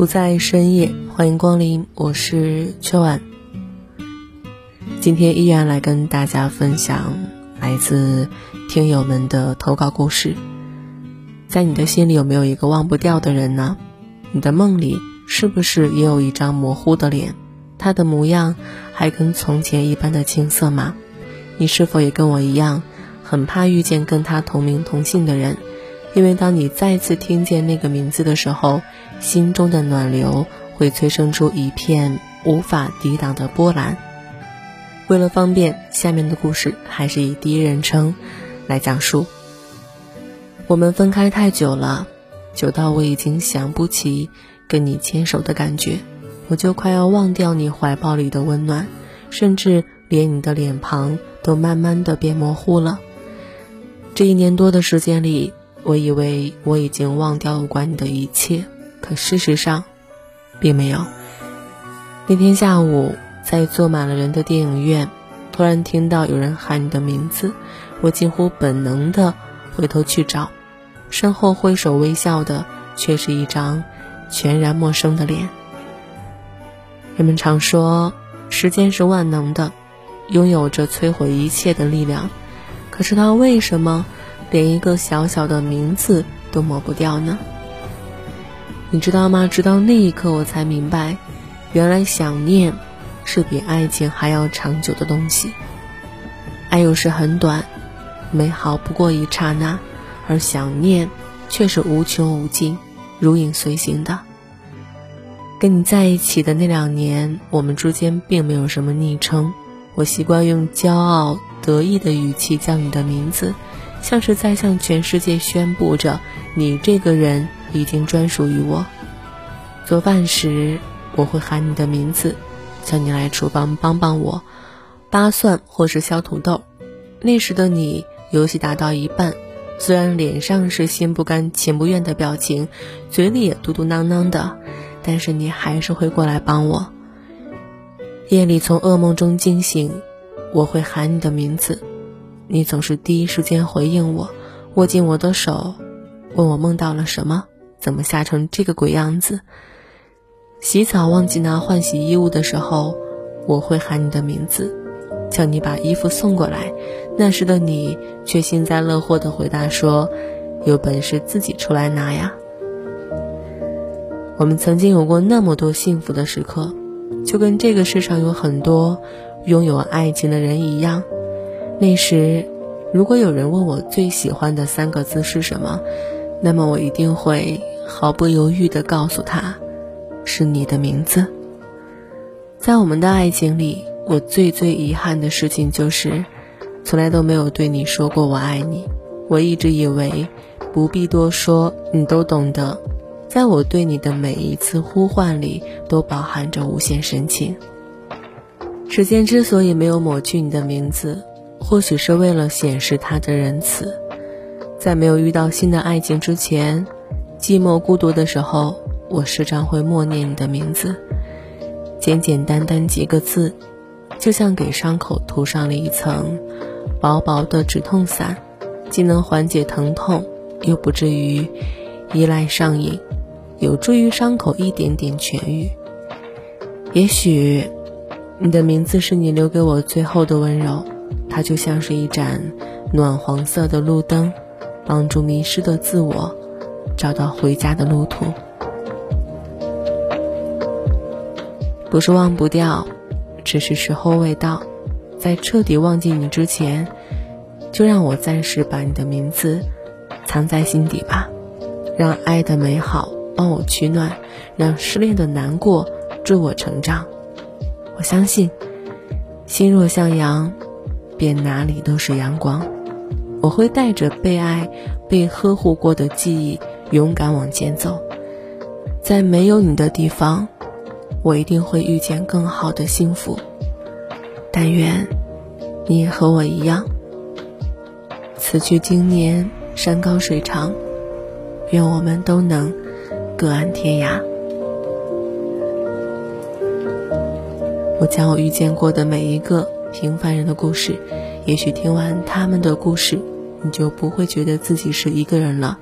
不在深夜，欢迎光临，我是秋晚。今天依然来跟大家分享来自听友们的投稿故事。在你的心里有没有一个忘不掉的人呢？你的梦里是不是也有一张模糊的脸？他的模样还跟从前一般的青涩吗？你是否也跟我一样，很怕遇见跟他同名同姓的人？因为当你再次听见那个名字的时候，心中的暖流会催生出一片无法抵挡的波澜。为了方便，下面的故事还是以第一人称来讲述。我们分开太久了，久到我已经想不起跟你牵手的感觉，我就快要忘掉你怀抱里的温暖，甚至连你的脸庞都慢慢的变模糊了。这一年多的时间里。我以为我已经忘掉了关你的一切，可事实上，并没有。那天下午，在坐满了人的电影院，突然听到有人喊你的名字，我近乎本能的回头去找，身后挥手微笑的却是一张全然陌生的脸。人们常说，时间是万能的，拥有着摧毁一切的力量，可是它为什么？连一个小小的名字都抹不掉呢，你知道吗？直到那一刻，我才明白，原来想念是比爱情还要长久的东西。爱有时很短，美好不过一刹那，而想念却是无穷无尽、如影随形的。跟你在一起的那两年，我们之间并没有什么昵称，我习惯用骄傲得意的语气叫你的名字。像是在向全世界宣布着，你这个人已经专属于我。做饭时，我会喊你的名字，叫你来厨房帮帮我，扒蒜或是削土豆。那时的你，游戏打到一半，虽然脸上是心不甘情不愿的表情，嘴里也嘟嘟囔囔的，但是你还是会过来帮我。夜里从噩梦中惊醒，我会喊你的名字。你总是第一时间回应我，握紧我的手，问我梦到了什么，怎么吓成这个鬼样子。洗澡忘记拿换洗衣物的时候，我会喊你的名字，叫你把衣服送过来。那时的你却幸灾乐祸地回答说：“有本事自己出来拿呀。”我们曾经有过那么多幸福的时刻，就跟这个世上有很多拥有爱情的人一样。那时，如果有人问我最喜欢的三个字是什么，那么我一定会毫不犹豫地告诉他，是你的名字。在我们的爱情里，我最最遗憾的事情就是，从来都没有对你说过我爱你。我一直以为，不必多说，你都懂得。在我对你的每一次呼唤里，都饱含着无限深情。时间之所以没有抹去你的名字。或许是为了显示他的仁慈，在没有遇到新的爱情之前，寂寞孤独的时候，我时常会默念你的名字，简简单单几个字，就像给伤口涂上了一层薄薄的止痛伞，既能缓解疼痛，又不至于依赖上瘾，有助于伤口一点点痊愈。也许，你的名字是你留给我最后的温柔。它就像是一盏暖黄色的路灯，帮助迷失的自我找到回家的路途。不是忘不掉，只是时候未到。在彻底忘记你之前，就让我暂时把你的名字藏在心底吧。让爱的美好帮我取暖，让失恋的难过助我成长。我相信，心若向阳。便哪里都是阳光。我会带着被爱、被呵护过的记忆，勇敢往前走。在没有你的地方，我一定会遇见更好的幸福。但愿你也和我一样。此去经年，山高水长，愿我们都能各安天涯。我将我遇见过的每一个平凡人的故事，也许听完他们的故事，你就不会觉得自己是一个人了。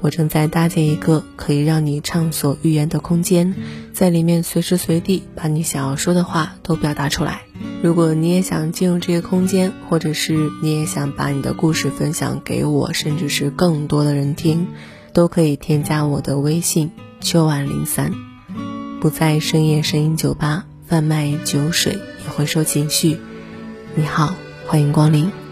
我正在搭建一个可以让你畅所欲言的空间，在里面随时随地把你想要说的话都表达出来。如果你也想进入这个空间，或者是你也想把你的故事分享给我，甚至是更多的人听，都可以添加我的微信秋晚零三，不在深夜声音酒吧贩卖酒水，也会收情绪。你好，欢迎光临。